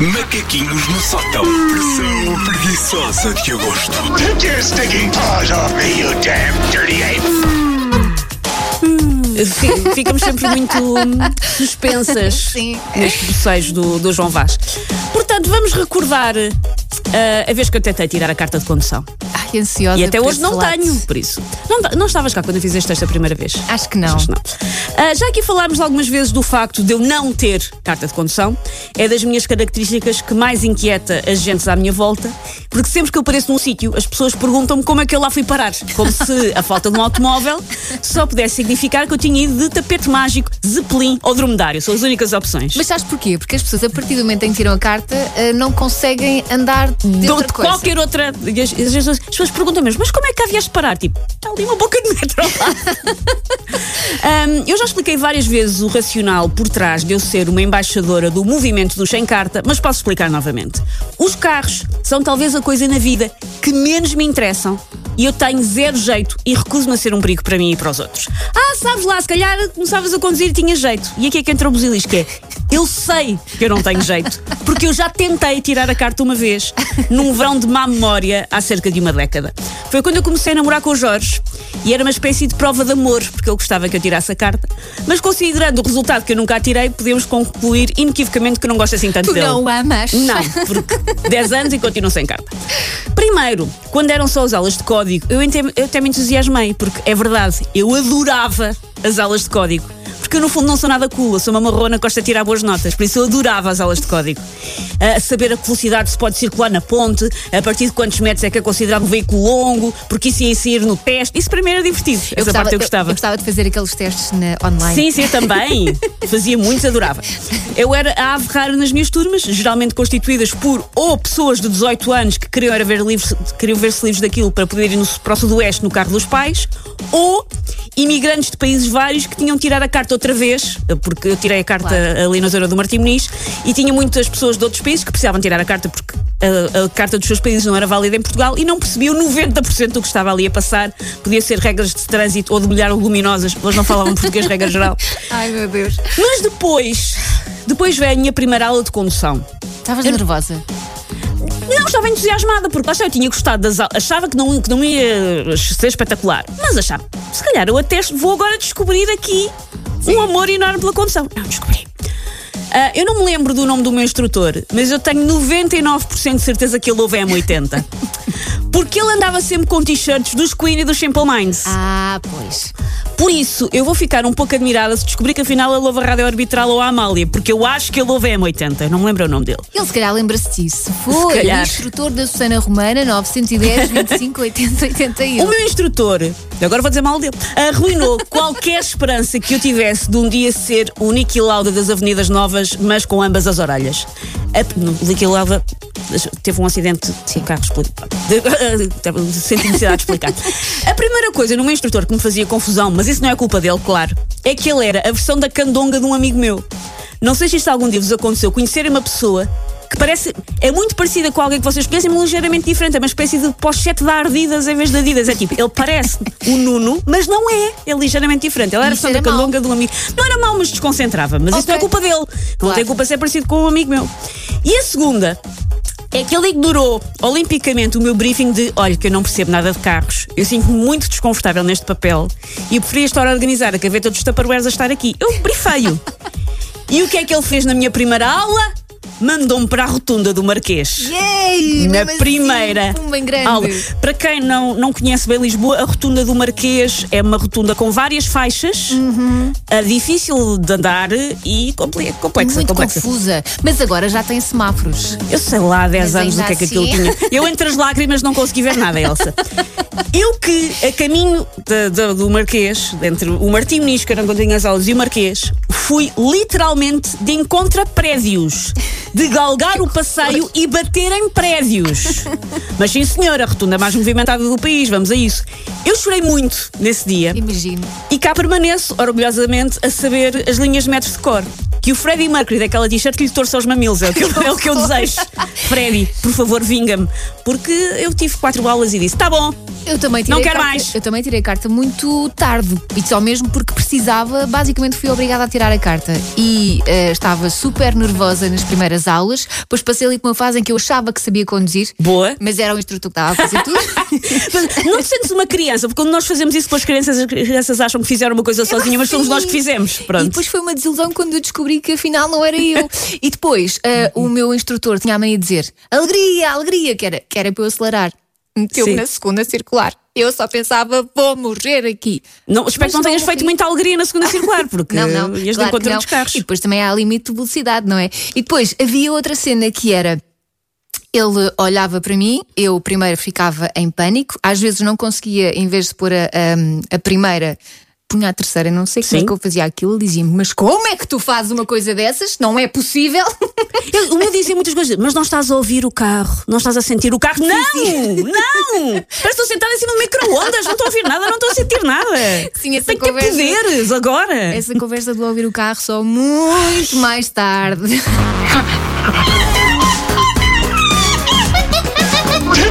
Macaquinhos no sótão. Pressão preguiçosa de agosto. Take your stinking paws off me, you damn dirty ape! Fi- Ficamos sempre muito hum, suspensas Sim. neste bocejo do, do João Vaz. Portanto, vamos recordar ah, a vez que eu tentei tirar a carta de condução. Ai, ansiosa. E até hoje não relato. tenho, por isso. Não, não estavas cá quando fizeste esta primeira vez? Acho que não. Acho que não. Ah, já aqui falámos algumas vezes do facto de eu não ter carta de condução. É das minhas características que mais inquieta as gentes à minha volta, porque sempre que eu apareço num sítio, as pessoas perguntam-me como é que eu lá fui parar. Como se a falta de um automóvel só pudesse significar que eu tinha ido de tapete mágico, zeppelin ou dromedário. São as únicas opções. Mas sabes porquê? Porque as pessoas, a partir do momento em que tiram a carta, eh, não conseguem andar de de outra qualquer outra. As, as- as- as pessoas perguntam mesmo, mas como é que cá vieste parar? Tipo, está ali uma boca de metro. Ahm, eu já expliquei várias vezes o racional por trás de eu ser uma embaixadora do movimento do sem carta, mas posso explicar novamente. Os carros são talvez a coisa na vida que menos me interessam e eu tenho zero jeito e recuso-me a ser um perigo para mim e para os outros. Ah, sabes lá, se calhar começavas a conduzir e tinha jeito. E aqui é que entra o busilisco, que é eu sei que eu não tenho jeito, porque eu já tentei tirar a carta uma vez, num verão de má memória, há cerca de uma década. Foi quando eu comecei a namorar com o Jorge e era uma espécie de prova de amor, porque ele gostava que eu tirasse a carta. Mas considerando o resultado que eu nunca a tirei, podemos concluir inequivocamente que não gosto assim tanto Tu dele. não o amas? Não, porque 10 anos e continuo sem carta. Primeiro, quando eram só as aulas de código, eu até, eu até me entusiasmei, porque é verdade, eu adorava as aulas de código. Porque eu, no fundo, não sou nada cool, eu sou uma marrona que gosta de tirar boas notas, por isso eu adorava as aulas de código. A saber a que velocidade se pode circular na ponte, a partir de quantos metros é que é considerado um veículo longo, porque isso ia sair no teste. Isso para mim era divertido. Essa parte eu gostava. Eu, gostava de fazer aqueles testes na, online. Sim, sim, eu também. Fazia muitos, adorava. Eu era a ave rara nas minhas turmas, geralmente constituídas por ou pessoas de 18 anos que queriam ver livros, queriam ver-se livros daquilo para poder ir no, para o sudoeste no carro dos pais, ou imigrantes de países vários que tinham tirado a carta outra vez, porque eu tirei a carta Claro. ali na zona do Martim Muniz, e tinha muitas pessoas de outros países que precisavam tirar a carta porque a, a carta dos seus países não era válida em Portugal e não percebiam 90% do que estava ali a passar. Podia ser regras de trânsito ou de molhar luminosas, eles não falavam português, regra geral. Ai meu Deus. Mas depois, depois veio a minha primeira aula de condução. Estavas nervosa? Não, estava entusiasmada, porque lá está, eu tinha gostado das aulas, achava que não, que não ia ser espetacular, mas achava, se calhar eu até vou agora descobrir aqui um amor enorme pela condução. Não, descobri. Ah, eu não me lembro do nome do meu instrutor, mas eu tenho 99% de certeza que ele ouve M80. Porque ele andava sempre com t-shirts dos Queen e dos Simple Minds. Ah, pois. Por isso, eu vou ficar um pouco admirada se descobrir que afinal ele ouve a Rádio Arbitral ou a Amália, porque eu acho que ele ouve a M80, não me lembro o nome dele. Ele se calhar lembra-se disso. Foi calhar. o instrutor da Susana Romana 910 25 80 81. O meu instrutor, agora vou dizer mal dele, arruinou qualquer esperança que eu tivesse de um dia ser o Niki Lauda das Avenidas Novas, mas com ambas as orelhas. A- Niki Lauda teve um acidente de carro explodiu. Senti necessidade de explicar. A primeira coisa no meu instrutor que me fazia confusão, mas isso não é culpa dele, claro, é que ele era a versão da candonga de um amigo meu. Não sei se isto algum dia vos aconteceu, conhecerem uma pessoa que parece. é muito parecida com alguém que vocês conhecem, mas ligeiramente diferente. É uma espécie de pochete da Adidas em vez de Adidas. É tipo, ele parece o Nuno, mas não é. É ligeiramente diferente. Ele era fã da candonga de um amigo. Não era mau, mas desconcentrava. Mas isso não é culpa dele. Não Claro. tem culpa de ser parecido com um amigo meu. E a segunda. É que ele ignorou olimpicamente o meu briefing de olha, que eu não percebo nada de carros. Eu sinto-me muito desconfortável neste papel e eu preferia estar a organizar a gaveta dos Tupperwares a estar aqui. Eu brifeio. e o que é que ele fez na minha primeira aula? Mandou-me para a rotunda do Marquês. Yay! Na assim, primeira grande. aula. Para quem não, não conhece bem Lisboa, a rotunda do Marquês é uma rotunda com várias faixas, é difícil de andar e complexa. Muito complexa. confusa. Mas agora já tem semáforos. Eu sei lá, há 10 Mas anos o que é que aquilo assim. tinha. Eu entre as lágrimas não consegui ver nada, Elsa. Eu que, a caminho da- da- do Marquês, entre o Martim tinha as aulas, e o Marquês, fui literalmente de encontro a prédios. De galgar o passeio e bater em prédios. Mas sim, senhora, a rotunda mais movimentada do país, vamos a isso. Eu chorei muito nesse dia. Imagino. E cá permaneço, orgulhosamente, a saber as linhas de metros de cor. que o Freddie Mercury daquela t-shirt que lhe torça os mamilos. É o que eu, é o que eu desejo. Freddie, por favor, vinga-me. Porque eu tive quatro aulas e disse: tá bom, Eu também tirei Não quero carta, mais. Eu também tirei a carta muito tarde. E só mesmo porque precisava, basicamente fui obrigada a tirar a carta. E eh, estava super nervosa nas primeiras aulas. Depois passei ali por uma fase em que eu achava que sabia conduzir. boa. Mas era o instrutor que estava a fazer tudo. Mas Não te sentes uma criança, porque quando nós fazemos isso pelas crianças, as crianças acham que fizeram uma coisa sozinha, mas somos Sim. nós que fizemos. E Pronto. depois foi uma desilusão quando eu descobri que afinal não era eu. E depois eh, o meu instrutor tinha a mania de dizer alegria, alegria, que era, que era para eu acelerar. Meteu-me na segunda circular. Eu só pensava, vou morrer aqui. Não, espero Mas que não tenhas feito muita alegria na segunda circular, porque Não, não. ias de claro que encontro dos carros. E depois também há limite de velocidade, não é? E depois havia outra cena que era. Ele olhava para mim, eu primeiro ficava em pânico, às vezes não conseguia, em vez de pôr a, a, a primeira, punha a terceira, não sei como Sim. é que eu fazia aquilo, ele dizia-me, mas como é que tu fazes uma coisa dessas? Não é possível. Eu, o meu dizia muitas coisas, mas não estás a ouvir o carro, não estás a sentir o carro. Não! Não! Parece estou sentada em cima do micro-ondas, não estou a ouvir nada, não estou a sentir nada. Sim, essa Tem que ter conversa- poderes agora. Essa conversa de ouvir o carro só muito mais tarde.